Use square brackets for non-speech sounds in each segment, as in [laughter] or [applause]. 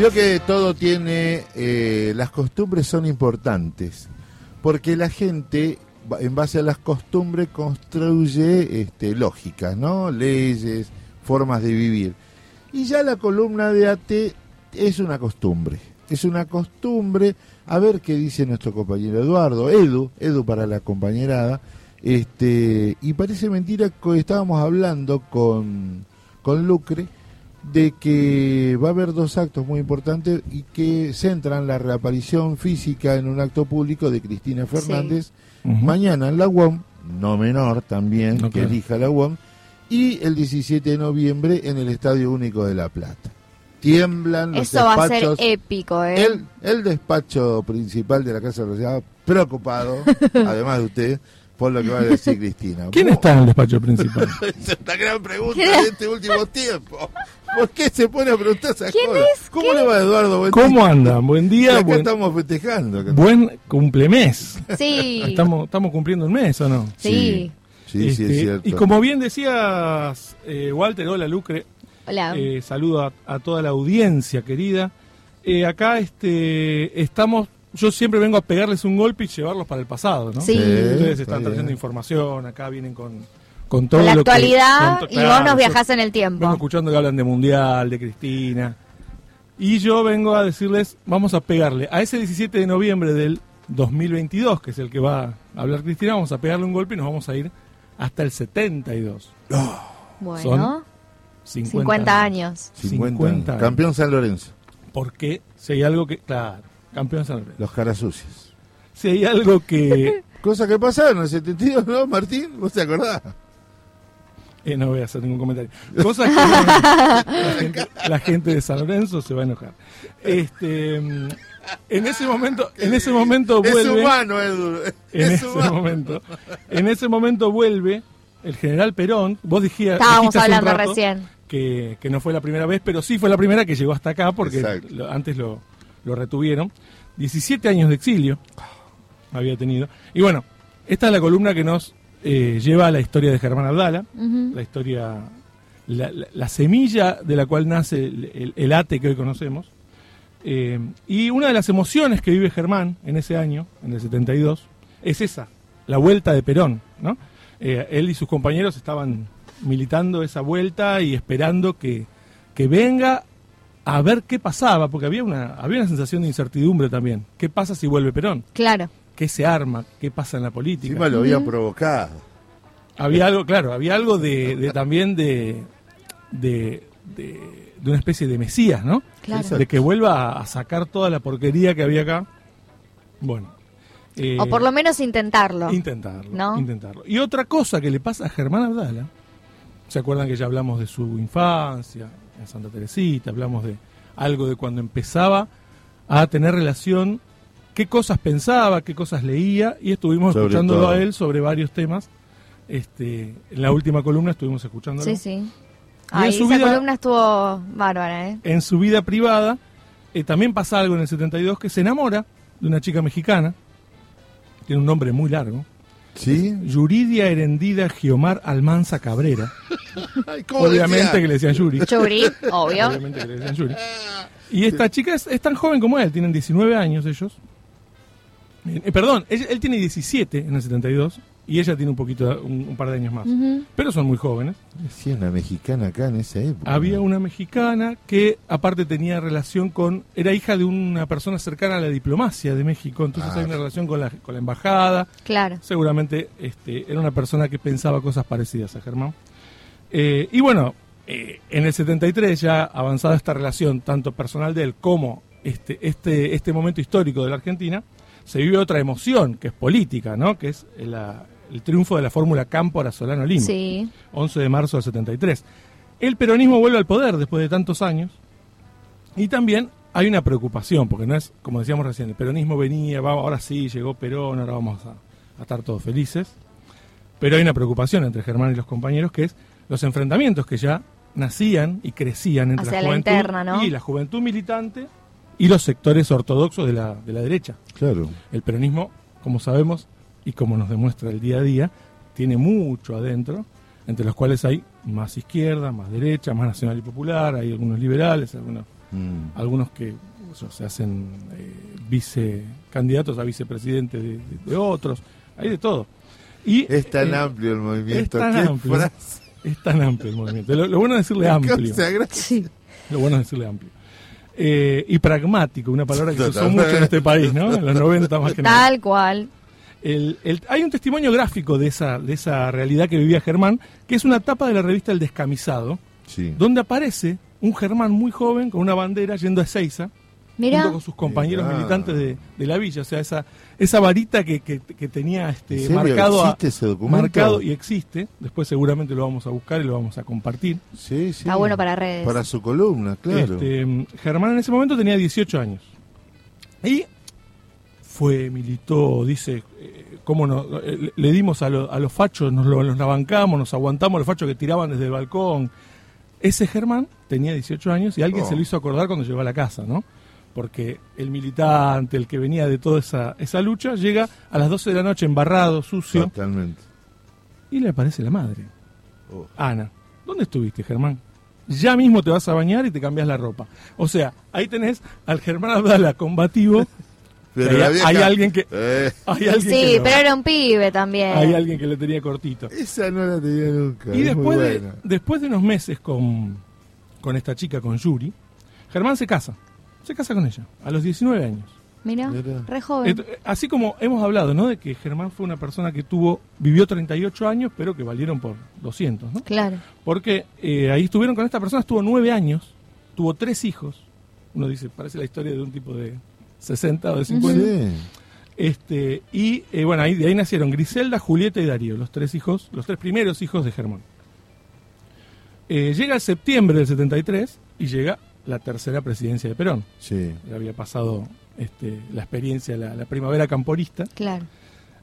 Creo que todo tiene, eh, las costumbres son importantes, porque la gente, en base a las costumbres, construye este, lógicas, ¿no? Leyes, formas de vivir. Y ya la columna de AT es una costumbre, es una costumbre, a ver qué dice nuestro compañero Eduardo, Edu, Edu para la compañerada, este, y parece mentira que estábamos hablando con, con Lucre, de que va a haber dos actos muy importantes y que centran la reaparición física en un acto público de Cristina Fernández mañana en la UOM, no menor también, que elija la UOM, y el 17 de noviembre en el Estadio Único de La Plata. Tiemblan los Eso va a ser épico, ¿eh? El, el despacho principal de la Casa Rosada, preocupado, [laughs] además de usted, por lo que va a decir Cristina. ¿Quién está en el despacho principal? Esa [laughs] es la gran pregunta de este último tiempo. ¿Por qué se pone a preguntar esas ¿Quién cosas? es? ¿Cómo le va Eduardo? Buen ¿Cómo día. andan? Buen día. Acá Buen, estamos festejando. buen cumplemés. Sí. Estamos, estamos cumpliendo un mes, ¿o no? Sí. Sí, sí, Este, es cierto. Y como bien decías, eh, Walter, hola Lucre, Hola. eh, saludo a, a toda la audiencia querida. Eh, acá este, estamos, yo siempre vengo a pegarles un golpe y llevarlos para el pasado, ¿no? Sí. Ustedes está están bien. trayendo información, acá vienen con, con todo Con la lo que- actualidad con to- y vos nos yo viajás en el Vengo tiempo. escuchando que hablan de Mundial, de Cristina. Y yo vengo a decirles, vamos a pegarle a ese 17 de noviembre del 2022, que es el que va a hablar Cristina, vamos a pegarle un golpe y nos vamos a ir hasta el 72. Bueno, 50, 50 años. 50, 50 años. Campeón San Lorenzo. Porque si hay algo que, claro, campeón San Lorenzo. Los caras sucias. Si hay algo que, [laughs] Cosa que pasaron en el 72, ¿no, Martín? ¿Vos te acordás? eh, no voy a hacer ningún comentario. Cosas que [laughs] la gente, la gente de San Lorenzo se va a enojar. Este, mm, en ese momento, en ese momento Es vuelve. humano, Edu. en Es ese humano. momento. En ese momento vuelve el general Perón. Vos Estábamos dijiste hace un hablando rato recién. Que, que no fue la primera vez, pero sí fue la primera que llegó hasta acá porque lo- antes lo, lo retuvieron. 17 años de exilio había tenido. Y bueno, esta es la columna que nos eh, lleva a la historia de Germán Abdala, la historia, la, la- la semilla de la cual nace el, el- el ate que hoy conocemos. Eh, y una de las emociones que vive Germán en ese año, en el 72, es esa, la vuelta de Perón. ¿no? Eh, él y sus compañeros estaban militando esa vuelta y esperando que, que venga a ver qué pasaba, porque había una, había una sensación de incertidumbre también. ¿Qué pasa si vuelve Perón? Claro. ¿Qué se arma? ¿Qué pasa en la política? Encima lo había provocado. Había algo, claro, había algo de, de también de, de, de, de una especie de mesías, ¿no? Claro. De que vuelva a, a sacar toda la porquería que había acá. Bueno. Eh, O por lo menos intentarlo. Intentarlo, ¿No? intentarlo. Y otra cosa que le pasa a Germán Abdala, ¿se acuerdan que ya hablamos de su infancia en Santa Teresita? Hablamos de algo de cuando empezaba a tener relación, qué cosas pensaba, qué cosas leía, y estuvimos Sobre escuchándolo todo. a él sobre varios temas. Este, en la última columna estuvimos escuchándolo. Sí, sí. Ay, su esa vida- columna estuvo bárbara, ¿eh? En su vida privada eh, también pasa algo en el 72 que se enamora de una chica mexicana, tiene un nombre muy largo, ¿Sí? Yuridia Herendida Giomar Almanza Cabrera. [laughs] Ay, ¿cómo Obviamente decía? que le decían Yuri. Chubri, [laughs] obvio. Obviamente que le decían Yuri. Y esta chica es, es tan joven como él, tienen 19 años ellos. Eh, eh, perdón, él, él tiene 17 en el 72 y ella tiene un poquito, un, un par de años más. Pero son muy jóvenes. Decía una mexicana acá en esa época. Había una mexicana que aparte tenía relación con, era hija de una persona cercana a la diplomacia de México, entonces Ah. hay una relación con la, con la embajada, Claro. seguramente este, era una persona que pensaba cosas parecidas a Germán. Eh, y bueno, eh, en el 73 ya avanzada esta relación, tanto personal de él como este, este, este momento histórico de la Argentina, se vive otra emoción, que es política, ¿no? que es la- el triunfo de la fórmula Cámpora Solano Lima. Sí. 11 de marzo del 73. El peronismo vuelve al poder después de tantos años y también hay una preocupación, porque no es, como decíamos recién, el peronismo venía, vamos, ahora sí, llegó Perón, ahora vamos a, a estar todos felices, pero hay una preocupación entre Germán y los compañeros que es los enfrentamientos que ya nacían y crecían entre Hacia la la juventud interna, ¿no? y la juventud militante y los sectores ortodoxos de la, de la derecha. Claro. El peronismo, como sabemos, y como nos demuestra el día a día, tiene mucho adentro, entre los cuales hay más izquierda, más derecha, más nacional y popular, hay algunos liberales, algunos, Mm. algunos que o sea, se hacen eh, vice candidatos a vicepresidente de, de- de otros, hay de todo. Y, Es tan eh, amplio el movimiento. es tan qué amplio. frase. es tan amplio el movimiento. Lo, lo bueno es decirle amplio. Sí. Lo bueno es decirle amplio. Eh, y pragmático, una palabra que se usó mucho en este país, ¿no? En los 90 más que nada. Tal cual. El- el- hay un testimonio gráfico de esa, de esa realidad que vivía Germán, que es una tapa de la revista El Descamisado, Sí. donde aparece un Germán muy joven con una bandera yendo a Ezeiza, Mira, junto con sus compañeros Mirá. militantes de, de la villa. O sea, esa, esa varita que, que- que tenía ¿En este, serio? marcado, a- ¿Existe ese documento? marcado y existe. Después seguramente lo vamos a buscar y lo vamos a compartir. Sí, sí. está bueno para redes. Para su columna, claro. Este, Germán en ese momento tenía 18 años. Y fue, militó, dice, eh, cómo nos, eh, le- dimos a, lo- a los fachos, nos, lo- nos la bancamos, nos aguantamos los fachos que tiraban desde el balcón. Ese Germán tenía 18 años y alguien Oh. se lo hizo acordar cuando llegó a la casa, ¿no? Porque el militante, el que venía de toda esa, esa lucha, llega a las 12 de la noche embarrado, sucio, Totalmente. y le aparece la madre. Oh. Ana, ¿dónde estuviste, Germán? Ya mismo te vas a bañar y te cambias la ropa. O sea, ahí tenés al Germán Abdala combativo. [laughs] Pero hay, la vieja- hay alguien que. Eh, Hay alguien sí, que lo- pero era un pibe también. hay alguien que le tenía cortito. esa no la tenía nunca. Y es muy después de, después de unos meses con, con esta chica, con Yuri, Germán se casa. Se casa con ella, a los 19 años. Mira, re joven. Así como hemos hablado, ¿no? De que Germán fue una persona que tuvo, vivió 38 años, pero que valieron por 200, ¿no? Claro. Porque eh, ahí estuvieron con esta persona, estuvo nueve años, tuvo tres hijos. Uno dice, parece la historia de un tipo de 60 o de 50. Sí. Este, y eh, bueno, ahí, de ahí nacieron Griselda, Julieta y Darío, los tres hijos, los tres primeros hijos de Germán. Eh, llega el septiembre del 73 y llega la tercera presidencia de Perón. Sí. Ya había pasado este, la experiencia, la, la primavera camporista. Claro.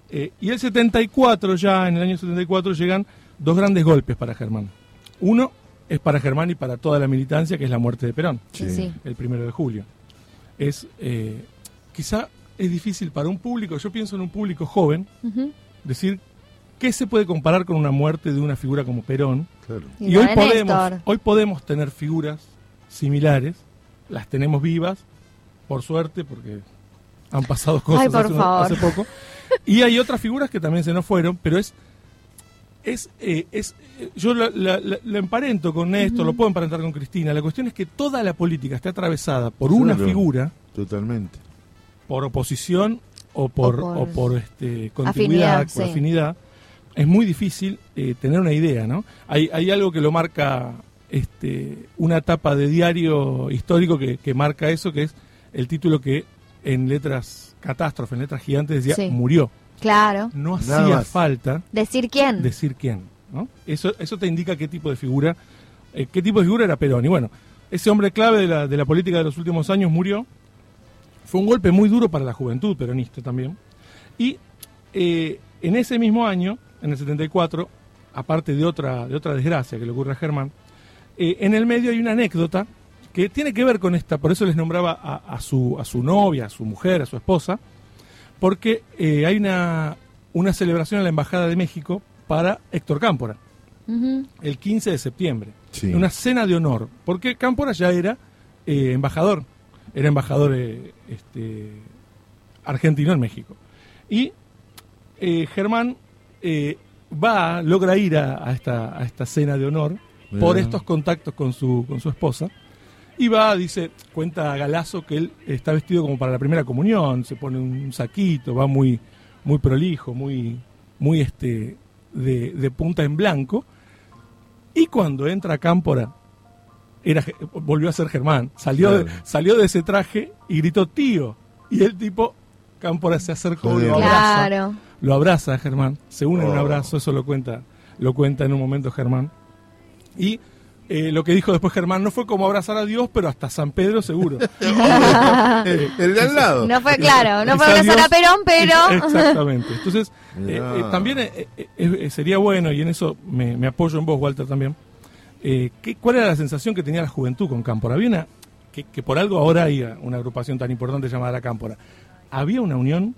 Eh, y el 74, ya en el año 74, llegan dos grandes golpes para Germán. Uno es para Germán y para toda la militancia, que es la muerte de Perón, sí. el primero de julio. Es, eh, quizá es difícil para un público, yo pienso en un público joven, decir qué se puede comparar con una muerte de una figura como Perón. Claro. Y hoy de podemos, hoy podemos tener figuras similares, las tenemos vivas, por suerte, porque han pasado cosas Ay, hace, hace poco. [laughs] Y hay otras figuras que también se nos fueron, pero es es, eh, es eh, yo la, la- la- la emparento con Néstor, lo puedo emparentar con Cristina. La cuestión es que toda la política está atravesada por una figura, Totalmente. por oposición o por, O por o por, este, continuidad, afinidad, por sí. afinidad. Es muy difícil eh, tener una idea, ¿no? Hay, hay algo que lo marca, este, una etapa de diario histórico que, que marca eso, que es el título que en letras catástrofe, en letras gigantes decía Sí. murió. Claro. No hacía falta Decir quién. decir quién. ¿no? Eso, eso te indica qué tipo de figura, eh, qué tipo de figura era Perón. Y bueno, ese hombre clave de la, de la política de los últimos años murió. Fue un golpe muy duro para la juventud peronista también. Y eh, en ese mismo año, en el 74, aparte de otra, de otra desgracia que le ocurre a Germán, eh, en el medio hay una anécdota que tiene que ver con esta, por eso les nombraba a, a su, a su novia, a su mujer, a su esposa, porque eh, hay una, una celebración en la Embajada de México para Héctor Cámpora, el 15 de septiembre. Sí. Una cena de honor, porque Cámpora ya era eh, embajador, era embajador eh, este, argentino en México. Y eh, Germán eh, va, logra ir a, a esta, a esta cena de honor por estos contactos con su, con su esposa. Y va, dice, cuenta Galazo que él está vestido como para la primera comunión, se pone un saquito, va muy, muy prolijo, muy, muy este, de, de punta en blanco. Y cuando entra a Cámpora, era, volvió a ser Germán, salió, de, salió de ese traje y gritó tío. Y el tipo, Cámpora se acercó y lo abraza Claro. lo abraza a Germán, se une en un Oh. abrazo, eso lo cuenta, lo cuenta en un momento Germán. Y eh, lo que dijo después Germán no fue como abrazar a Dios, pero hasta San Pedro seguro. [laughs] Eh, El de al lado. No fue claro, no fue abrazar a Dios- Perón, pero. [laughs] Exactamente. Entonces, eh, eh, también eh, eh, sería bueno, y en eso me, me apoyo en vos, Walter, también, eh, ¿qué- ¿cuál era la sensación que tenía la juventud con Cámpora? Había una, que, que por algo ahora hay una agrupación tan importante llamada La Cámpora. Había una unión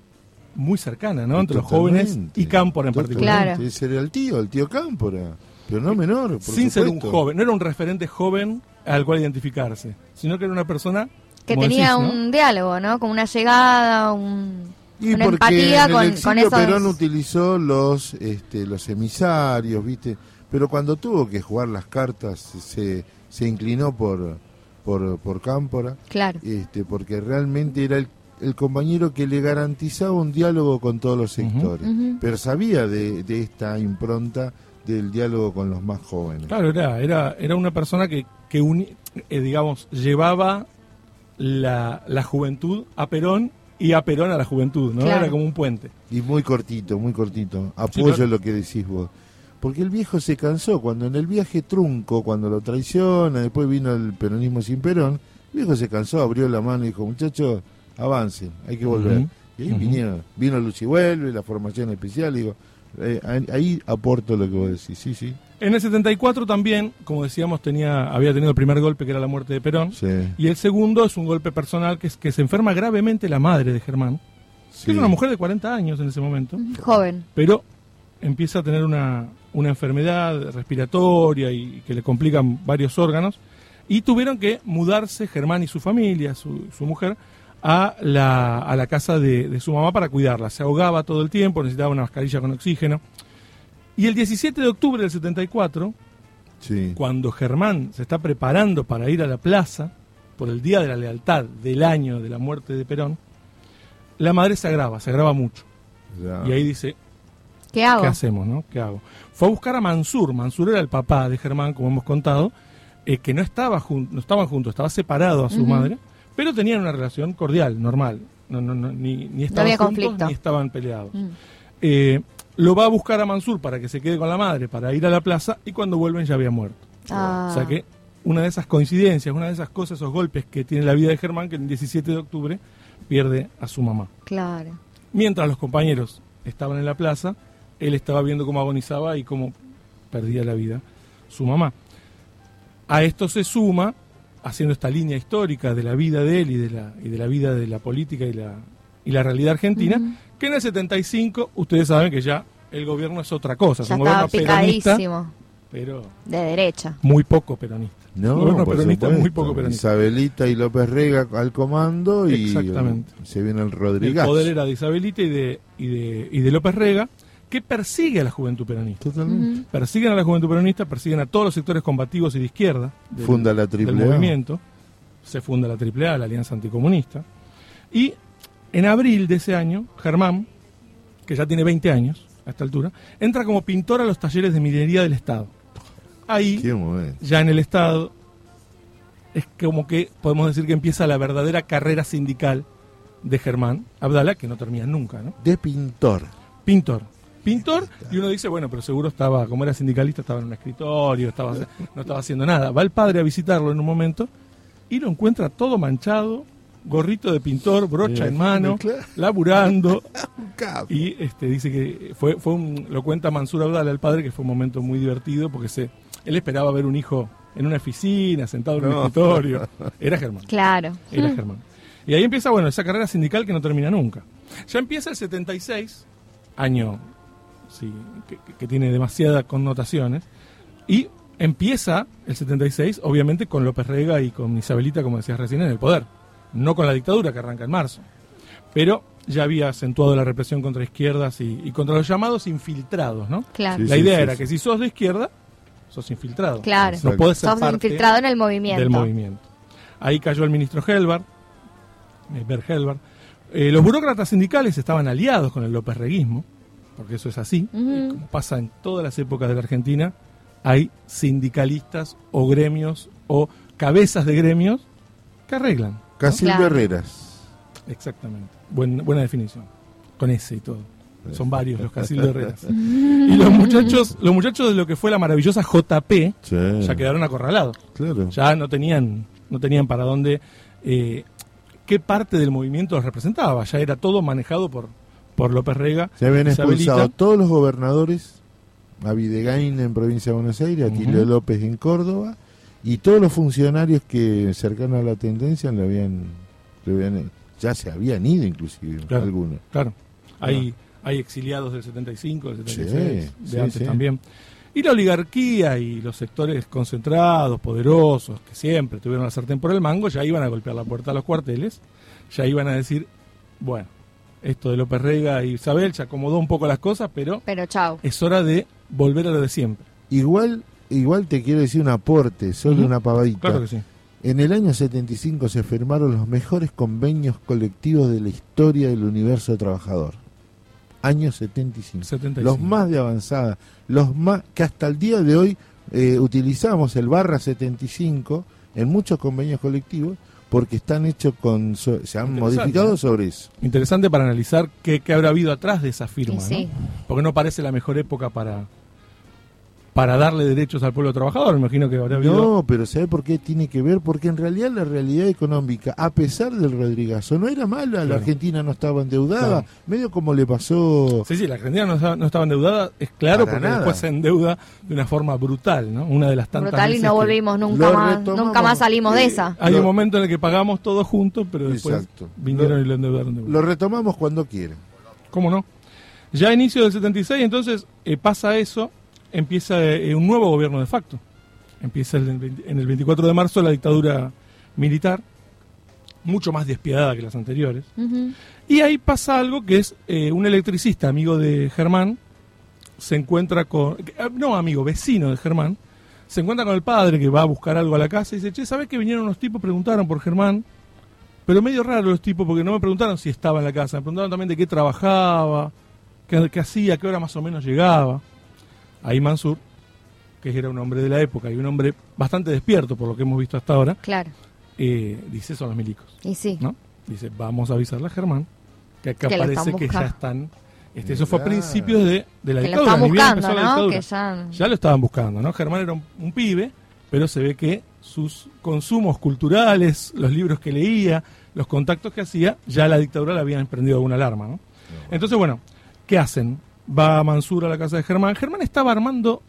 muy cercana, ¿no? Entre los jóvenes y Cámpora en particular. Claro. Ese era el tío, el tío Cámpora. Pero no menor, por Sin ser un joven, no era un referente joven al cual identificarse, sino que era una persona Que tenía decís, ¿no? un diálogo, ¿no? Como una llegada, un, Y una porque empatía en el con, exilio con esos... Perón utilizó los, este, los emisarios, ¿viste? Pero cuando tuvo que jugar las cartas, se, se inclinó por, por, por Cámpora, Claro. este, porque realmente era el, el compañero que le garantizaba un diálogo con todos los sectores. Pero sabía de, de esta impronta del diálogo con los más jóvenes. Claro, era, era, era una persona que, que uni- eh, digamos, llevaba la, la juventud a Perón y a Perón a la juventud, ¿no? Claro. Era como un puente. Y muy cortito, muy cortito. Sí, Apoyo claro. lo que decís vos. Porque el viejo se cansó. Cuando en el viaje trunco, cuando lo traiciona, después vino el peronismo sin Perón, el viejo se cansó, abrió la mano y dijo, muchachos, avancen, hay que volver. Y ahí vinieron, vino Luchi Vuelve, la formación especial, digo, eh, ahí, aporto lo que vos decís, sí, sí. En el 74 también, como decíamos, tenía, había tenido el primer golpe que era la muerte de Perón. Sí, Y el segundo es un golpe personal que es que se enferma gravemente la madre de Germán, sí. que es una mujer de 40 años en ese momento. Joven. pero empieza a tener una, una enfermedad respiratoria y que le complican varios órganos. Y tuvieron que mudarse Germán y su familia, su, su mujer, a la, a la casa de, de su mamá para cuidarla. Se ahogaba todo el tiempo, necesitaba una mascarilla con oxígeno. Y el 17 de octubre del 74, Sí. cuando Germán se está preparando para ir a la plaza por el Día de la Lealtad del año de la muerte de Perón, la madre se agrava, se agrava mucho. Ya. Y ahí dice, ¿Qué hago? ¿qué hacemos? No? ¿Qué hago? Fue a buscar a Mansur. Mansur era el papá de Germán, como hemos contado, eh, que no, estaba jun- no estaban juntos, estaba separado a su madre, pero tenían una relación cordial, normal. No, no, no, ni, ni estaban había juntos conflicto. ni estaban peleados. Mm. Eh, lo va a buscar a Mansur para que se quede con la madre, para ir a la plaza, y cuando vuelven ya había muerto. Ah. O sea que una de esas coincidencias, una de esas cosas, esos golpes que tiene la vida de Germán, que el 17 de octubre pierde a su mamá. Claro. Mientras los compañeros estaban en la plaza, él estaba viendo cómo agonizaba y cómo perdía la vida su mamá. A esto se suma, haciendo esta línea histórica de la vida de él y de la, y de la vida de la política y la, y la realidad argentina, que en el 75 ustedes saben que ya el gobierno es otra cosa, es un estaba gobierno peronista, picadísimo. pero De derecha. muy poco peronista. No, Un gobierno peronista, supuesto. muy poco peronista. Isabelita y López Rega al comando y Exactamente. se viene el El Rodríguez. poder era de Isabelita y de, y de, y de López Rega, que persigue a la juventud peronista. Totalmente. Persiguen a la juventud peronista, persiguen a todos los sectores combativos y de izquierda del, Funda la del triple A. movimiento. Se funda la AAA, la Alianza Anticomunista. Y en abril de ese año, Germán, que ya tiene 20 años a esta altura, entra como pintor a los talleres de minería del Estado. Ahí, ya en el Estado, es como que podemos decir que empieza la verdadera carrera sindical de Germán Abdala, que no termina nunca, ¿no? De pintor. Pintor. Pintor, y uno dice, bueno, pero seguro estaba, como era sindicalista, estaba en un escritorio, estaba, no estaba haciendo nada. Va el padre a visitarlo en un momento y lo encuentra todo manchado, gorrito de pintor, brocha en mano, laburando. [laughs] Y este dice que fue, fue un, lo cuenta Mansur Abdala, el padre, que fue un momento muy divertido porque se, él esperaba ver un hijo en una oficina, sentado en un No. escritorio. Era Germán. Claro. Era Germán. Y ahí empieza, bueno, esa carrera sindical que no termina nunca. Ya empieza el 76, año sí, que, que tiene demasiadas connotaciones, y empieza el 76, obviamente, con López Rega y con Isabelita, como decías recién, en el poder. No con la dictadura que arranca en marzo. Pero ya había acentuado la represión contra izquierdas y, y contra los llamados infiltrados, ¿no? Claro. Sí, la idea sí, era sí. que si sos de izquierda, sos infiltrado. Claro. No podés ser Sos parte infiltrado en el movimiento. del movimiento. Ahí cayó el ministro Helvar, eh, Bert Helvar. Eh, los burócratas sindicales estaban aliados con el López Reguismo, porque eso es así. Y como pasa en todas las épocas de la Argentina, hay sindicalistas o gremios o cabezas de gremios que arreglan. ¿no? Casildo Claro. Herreras. Exactamente. Buen- buena definición. Con ese y todo. Son [laughs] varios los Casildo Herreras. y los muchachos, los muchachos de lo que fue la maravillosa JP Sí, ya quedaron acorralados. claro. ya no tenían no tenían para dónde eh, qué parte del movimiento los representaba ya era todo manejado por por López Rega Se habían expulsado todos los gobernadores, a Videgain en provincia de Buenos Aires, a Tilio. López en Córdoba, y todos los funcionarios que cercanos a la tendencia le habían, le habían- ya se habían ido inclusive, Claro. algunos. claro Hay, hay exiliados del 75, del 76, Sí, de sí, antes sí. también. Y la oligarquía y los sectores concentrados, poderosos, que siempre tuvieron la sartén por el mango, ya iban a golpear la puerta a los cuarteles, ya iban a decir, bueno, esto de López Rega y Isabel se acomodó un poco las cosas, pero Pero chao. es hora de volver a lo de siempre. Igual, igual te quiero decir un aporte, solo una pavadita. Claro que sí. En el año 75 se firmaron los mejores convenios colectivos de la historia del universo trabajador. Año 75. 75. Los más de avanzada, los más que hasta el día de hoy eh, utilizamos el barra 75 en muchos convenios colectivos porque están hechos con so- se han modificado sobre eso. Interesante para analizar qué, qué habrá habido atrás de esa firma, sí. ¿no? Porque no parece la mejor época para para darle derechos al pueblo trabajador. Me imagino que habrá habido. No, pero ¿sabe por qué tiene que ver? Porque en realidad la realidad económica, a pesar del Rodrigazo, no era mala, la. Argentina no estaba endeudada, Claro. medio como le pasó Sí, sí, la Argentina no estaba, no estaba endeudada, es claro, Para porque nada. después se endeuda de una forma brutal, ¿no? Una de las tantas Brutal y no volvimos nunca más. retomamos. Nunca más salimos de Eh, esa. Hay Lo- un momento en el que pagamos todos juntos, pero después Exacto. vinieron Lo- y lo endeudaron de. Lo retomamos cuando quieren. ¿Cómo no? Ya a inicio del 76, entonces eh, pasa eso, empieza eh, un nuevo gobierno de facto. Empieza el- en el 24 de marzo la dictadura militar, mucho más despiadada que las anteriores. Y ahí pasa algo que es eh, un electricista, amigo de Germán, se encuentra con. eh, No, amigo, vecino de Germán, se encuentra con el padre que va a buscar algo a la casa y dice: Che, ¿sabes que vinieron unos tipos? Preguntaron por Germán, pero medio raro los tipos porque no me preguntaron si estaba en la casa, me preguntaron también de qué trabajaba, qué, qué hacía, qué hora más o menos llegaba. Ahí Mansur, que era un hombre de la época y un hombre bastante despierto por lo que hemos visto hasta ahora, Claro. eh, dice: Son los milicos. Y sí. ¿no? Dice, vamos a avisarle a Germán que acá Que lo parece que ya están. Este, eso fue a principios de, de la Que lo dictadura. bien buscando, la ¿no? dictadura. Que ya. Ya lo estaban buscando, ¿no? Germán era un, un pibe, pero se ve que sus consumos culturales, los libros que leía, los contactos que hacía, ya la dictadura le habían prendido alguna alarma, ¿no? Entonces, bueno, ¿qué hacen? Va Mansur a la casa de Germán. Germán estaba armando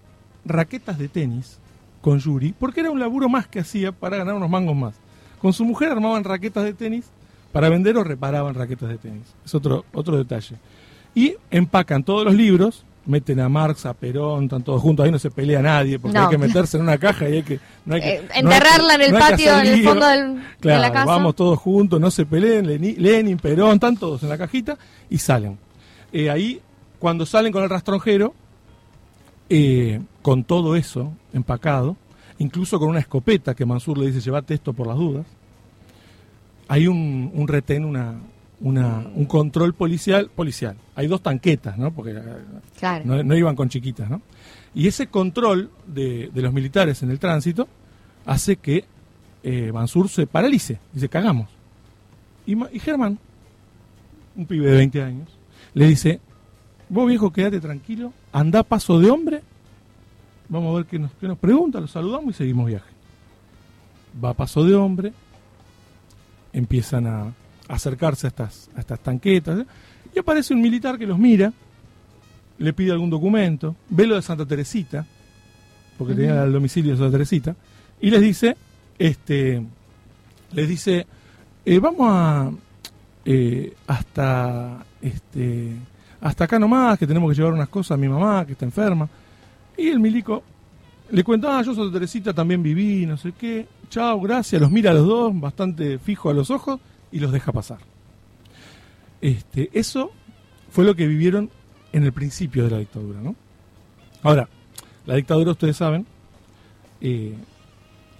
raquetas de tenis con Yuri, porque era un laburo más que hacía para ganar unos mangos más. Con su mujer armaban raquetas de tenis para vender o reparaban raquetas de tenis. Es otro, otro detalle. Y empacan todos los libros, meten a Marx, a Perón, están todos juntos, ahí no se pelea nadie, porque No. hay que meterse en una caja y hay que... No hay que Eh, no hay que- enterrarla en el patio, en el fondo del- de Claro, la casa. vamos todos juntos, no se peleen, Leni- Lenin, Perón, están todos en la cajita y salen. Eh, ahí, cuando salen con el rastronjero, eh, con todo eso empacado, incluso con una escopeta que Mansur le dice, llevate esto por las dudas, hay un, un retén, una, una, un control policial, policial. Hay dos tanquetas, ¿no? Porque eh, Claro. no, no iban con chiquitas, ¿no? Y ese control de, de los militares en el tránsito hace que eh, Mansur se paralice, dice, cagamos. Y Germán, un pibe de 20 años, le dice, vos viejo, quédate tranquilo, anda paso de hombre, vamos a ver qué nos, qué nos pregunta, lo saludamos y seguimos viaje. Va paso de hombre, empiezan a, acercarse a estas, a estas tanquetas, ¿eh? y aparece un militar que los mira, le pide algún documento, ve lo de Santa Teresita, porque tenía el domicilio de Santa Teresita, y les dice, este, les dice, eh, vamos a eh, hasta este hasta acá nomás, que tenemos que llevar unas cosas a mi mamá, que está enferma. Y el milico le cuenta, ah, yo Santa Teresita también viví, no sé qué, chao, gracias, los mira a los dos, bastante fijo a los ojos, y los deja pasar. Este, eso fue lo que vivieron en el principio de la dictadura, ¿no? Ahora, la dictadura, ustedes saben, eh,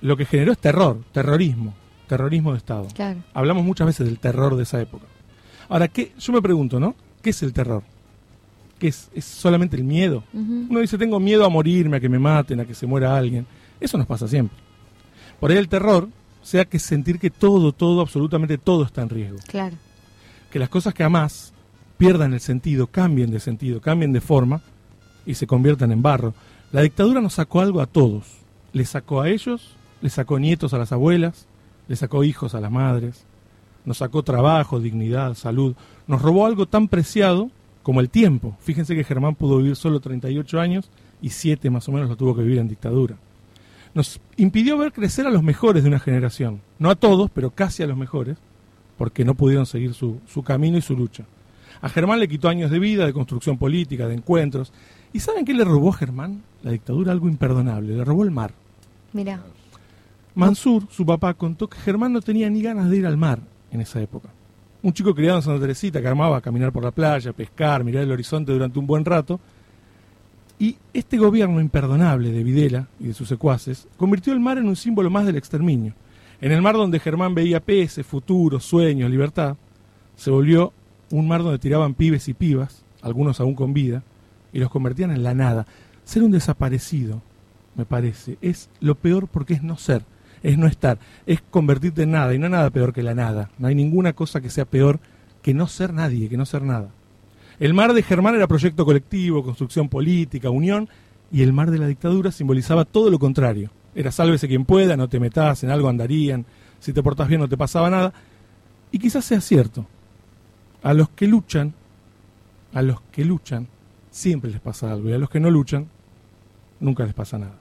lo que generó es terror, terrorismo, terrorismo de Estado. Claro. Hablamos muchas veces del terror de esa época. Ahora, ¿qué? yo me pregunto, ¿no? ¿Qué es el terror? ¿Qué es? ¿Es solamente el miedo? Uno dice, tengo miedo a morirme, a que me maten, a que se muera alguien. Eso nos pasa siempre. Por ahí el terror sea que sentir que todo, todo, absolutamente todo está en riesgo. Claro. Que las cosas que amás pierdan el sentido, cambien de sentido, cambien de forma y se conviertan en barro. La dictadura nos sacó algo a todos. Le sacó a ellos, le sacó nietos a las abuelas, le sacó hijos a las madres, nos sacó trabajo, dignidad, salud. Nos robó algo tan preciado como el tiempo. Fíjense que Germán pudo vivir solo 38 años y 7 más o menos lo tuvo que vivir en dictadura. Nos impidió ver crecer a los mejores de una generación. No a todos, pero casi a los mejores, porque no pudieron seguir su, su camino y su lucha. A Germán le quitó años de vida, de construcción política, de encuentros. ¿Y saben qué le robó a Germán? La dictadura algo imperdonable, le robó el mar. Mira. Mansur, su papá, contó que Germán no tenía ni ganas de ir al mar en esa época. Un chico criado en Santa Teresita que armaba caminar por la playa, pescar, mirar el horizonte durante un buen rato. Y este gobierno imperdonable de Videla y de sus secuaces convirtió el mar en un símbolo más del exterminio. En el mar donde Germán veía peces, futuro, sueños, libertad, se volvió un mar donde tiraban pibes y pibas, algunos aún con vida, y los convertían en la nada. Ser un desaparecido, me parece, es lo peor porque es no ser, es no estar, es convertirte en nada, y no hay nada peor que la nada. No hay ninguna cosa que sea peor que no ser nadie, que no ser nada. El mar de Germán era proyecto colectivo, construcción política, unión, y el mar de la dictadura simbolizaba todo lo contrario. Era sálvese quien pueda, no te metas, en algo andarían, si te portas bien no te pasaba nada. Y quizás sea cierto. A los que luchan, a los que luchan, siempre les pasa algo, y a los que no luchan, nunca les pasa nada.